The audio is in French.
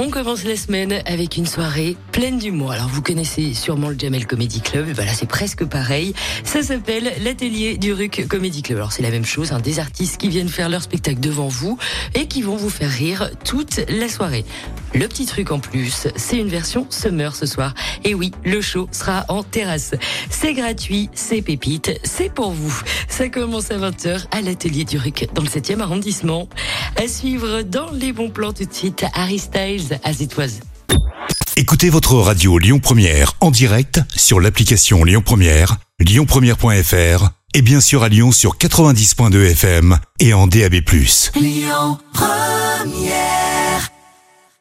On commence la semaine avec une soirée pleine d'humour. Alors vous connaissez sûrement le Jamel Comedy Club, et ben là c'est presque pareil. Ça s'appelle l'atelier du Ruc Comedy Club. Alors c'est la même chose, hein, des artistes qui viennent faire leur spectacle devant vous et qui vont vous faire rire toute la soirée. Le petit truc en plus, c'est une version summer ce soir. Et oui, le show sera en terrasse. C'est gratuit, c'est pépite, c'est pour vous. Ça commence à 20h à l'atelier du Ruc dans le 7e arrondissement. À suivre dans les bons plans tout de suite, Harry Styles, As It Was. Écoutez votre radio Lyon Première en direct sur l'application Lyon Première, lyonpremière.fr et bien sûr à Lyon sur 90.2 FM et en DAB+. Lyon Première